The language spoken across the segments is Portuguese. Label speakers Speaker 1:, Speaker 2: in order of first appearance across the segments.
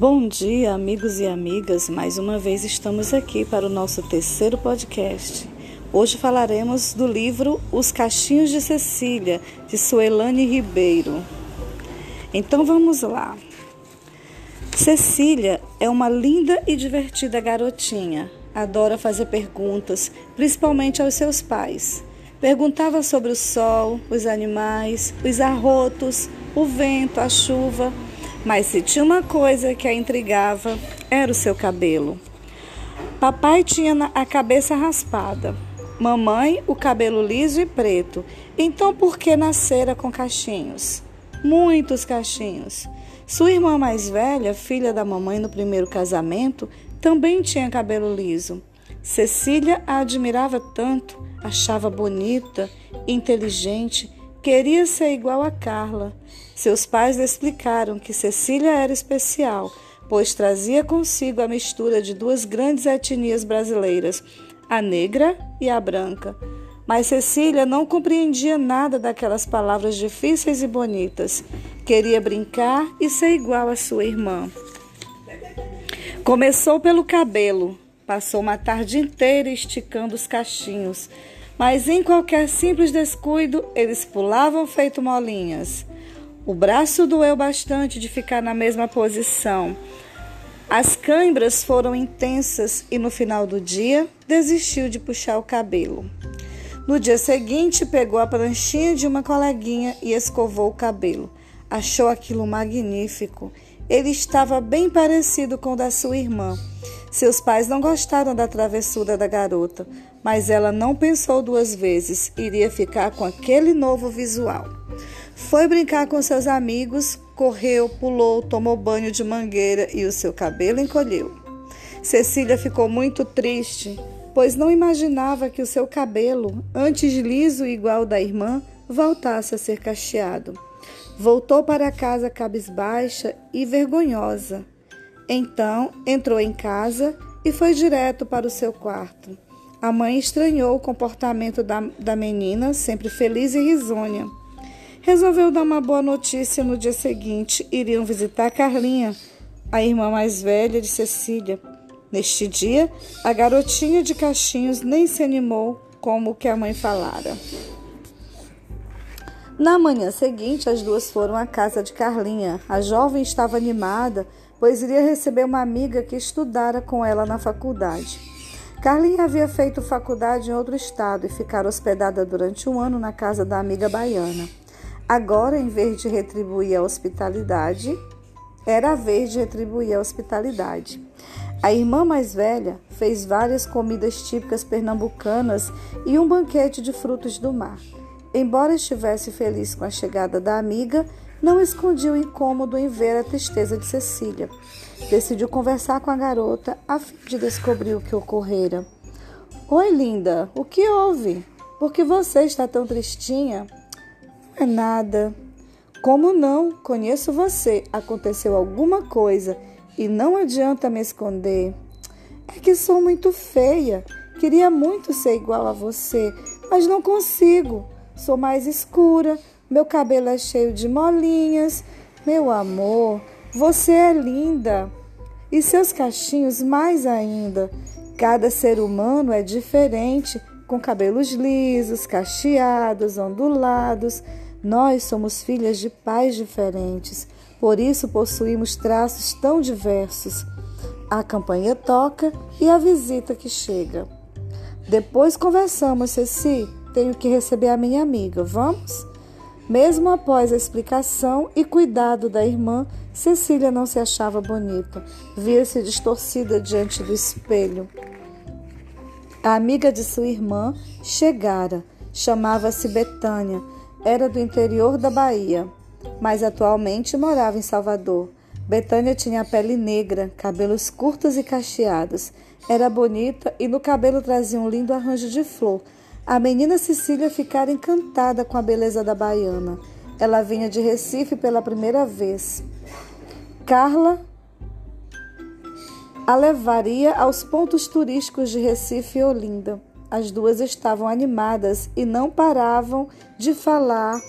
Speaker 1: Bom dia, amigos e amigas. Mais uma vez estamos aqui para o nosso terceiro podcast. Hoje falaremos do livro Os Cachinhos de Cecília, de Suelane Ribeiro. Então vamos lá. Cecília é uma linda e divertida garotinha. Adora fazer perguntas, principalmente aos seus pais. Perguntava sobre o sol, os animais, os arrotos, o vento, a chuva mas se tinha uma coisa que a intrigava, era o seu cabelo. Papai tinha a cabeça raspada, mamãe o cabelo liso e preto. Então por que nascera com cachinhos? Muitos cachinhos. Sua irmã mais velha, filha da mamãe no primeiro casamento, também tinha cabelo liso. Cecília a admirava tanto, achava bonita, inteligente, queria ser igual a Carla. Seus pais lhe explicaram que Cecília era especial, pois trazia consigo a mistura de duas grandes etnias brasileiras, a negra e a branca. Mas Cecília não compreendia nada daquelas palavras difíceis e bonitas. Queria brincar e ser igual à sua irmã. Começou pelo cabelo, passou uma tarde inteira esticando os cachinhos, mas em qualquer simples descuido eles pulavam feito molinhas. O braço doeu bastante de ficar na mesma posição. As câimbras foram intensas e no final do dia desistiu de puxar o cabelo. No dia seguinte, pegou a pranchinha de uma coleguinha e escovou o cabelo. Achou aquilo magnífico. Ele estava bem parecido com o da sua irmã. Seus pais não gostaram da travessura da garota, mas ela não pensou duas vezes, iria ficar com aquele novo visual. Foi brincar com seus amigos, correu, pulou, tomou banho de mangueira e o seu cabelo encolheu. Cecília ficou muito triste, pois não imaginava que o seu cabelo, antes liso igual da irmã, voltasse a ser cacheado. Voltou para casa cabisbaixa e vergonhosa. Então entrou em casa e foi direto para o seu quarto. A mãe estranhou o comportamento da, da menina, sempre feliz e risonha resolveu dar uma boa notícia no dia seguinte. Iriam visitar Carlinha, a irmã mais velha de Cecília. Neste dia, a garotinha de cachinhos nem se animou como que a mãe falara. Na manhã seguinte, as duas foram à casa de Carlinha. A jovem estava animada, pois iria receber uma amiga que estudara com ela na faculdade. Carlinha havia feito faculdade em outro estado e ficara hospedada durante um ano na casa da amiga baiana. Agora, em vez de retribuir a hospitalidade, era a vez de retribuir a hospitalidade. A irmã mais velha fez várias comidas típicas pernambucanas e um banquete de frutos do mar. Embora estivesse feliz com a chegada da amiga, não escondia o incômodo em ver a tristeza de Cecília. Decidiu conversar com a garota a fim de descobrir o que ocorrera. Oi, linda, o que houve? Por que você está tão tristinha? é nada. Como não? Conheço você. Aconteceu alguma coisa e não adianta me esconder. É que sou muito feia. Queria muito ser igual a você, mas não consigo. Sou mais escura, meu cabelo é cheio de molinhas. Meu amor, você é linda. E seus cachinhos mais ainda. Cada ser humano é diferente, com cabelos lisos, cacheados, ondulados. Nós somos filhas de pais diferentes, por isso possuímos traços tão diversos. A campanha toca e a visita que chega. Depois conversamos, Ceci. Tenho que receber a minha amiga. Vamos? Mesmo após a explicação e cuidado da irmã, Cecília não se achava bonita. Via-se distorcida diante do espelho. A amiga de sua irmã chegara. Chamava-se Betânia era do interior da Bahia, mas atualmente morava em Salvador. Betânia tinha pele negra, cabelos curtos e cacheados. Era bonita e no cabelo trazia um lindo arranjo de flor. A menina Cecília ficara encantada com a beleza da baiana. Ela vinha de Recife pela primeira vez. Carla a levaria aos pontos turísticos de Recife e Olinda. As duas estavam animadas e não paravam de falar,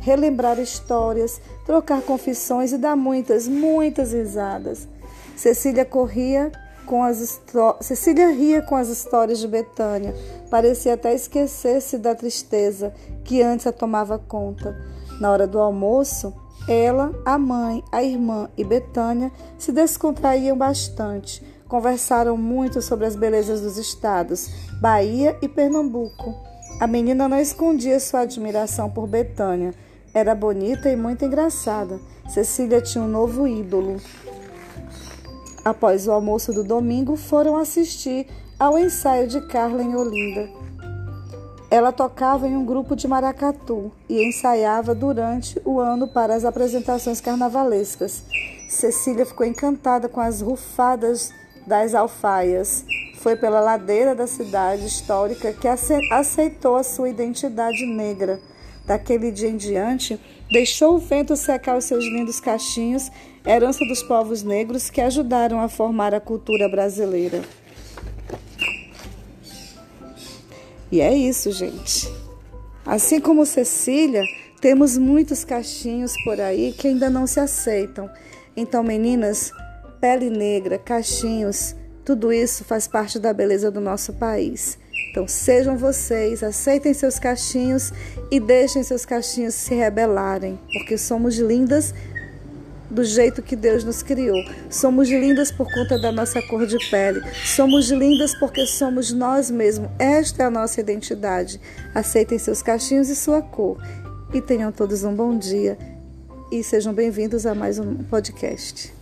Speaker 1: relembrar histórias, trocar confissões e dar muitas, muitas risadas. Cecília corria com as Cecília ria com as histórias de Betânia. Parecia até esquecer-se da tristeza que antes a tomava conta. Na hora do almoço, ela, a mãe, a irmã e Betânia se descontraíam bastante. Conversaram muito sobre as belezas dos estados, Bahia e Pernambuco. A menina não escondia sua admiração por Betânia. Era bonita e muito engraçada. Cecília tinha um novo ídolo. Após o almoço do domingo, foram assistir ao ensaio de Carla em Olinda. Ela tocava em um grupo de maracatu e ensaiava durante o ano para as apresentações carnavalescas. Cecília ficou encantada com as rufadas das alfaias. Foi pela ladeira da cidade histórica que aceitou a sua identidade negra. Daquele dia em diante, deixou o vento secar os seus lindos cachinhos, herança dos povos negros que ajudaram a formar a cultura brasileira. E é isso, gente. Assim como Cecília, temos muitos cachinhos por aí que ainda não se aceitam. Então, meninas, pele negra, cachinhos, tudo isso faz parte da beleza do nosso país. Então sejam vocês, aceitem seus cachinhos e deixem seus cachinhos se rebelarem, porque somos lindas do jeito que Deus nos criou. Somos lindas por conta da nossa cor de pele. Somos lindas porque somos nós mesmos. Esta é a nossa identidade. Aceitem seus cachinhos e sua cor. E tenham todos um bom dia. E sejam bem-vindos a mais um podcast.